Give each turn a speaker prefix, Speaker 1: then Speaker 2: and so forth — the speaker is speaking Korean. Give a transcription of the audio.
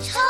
Speaker 1: 저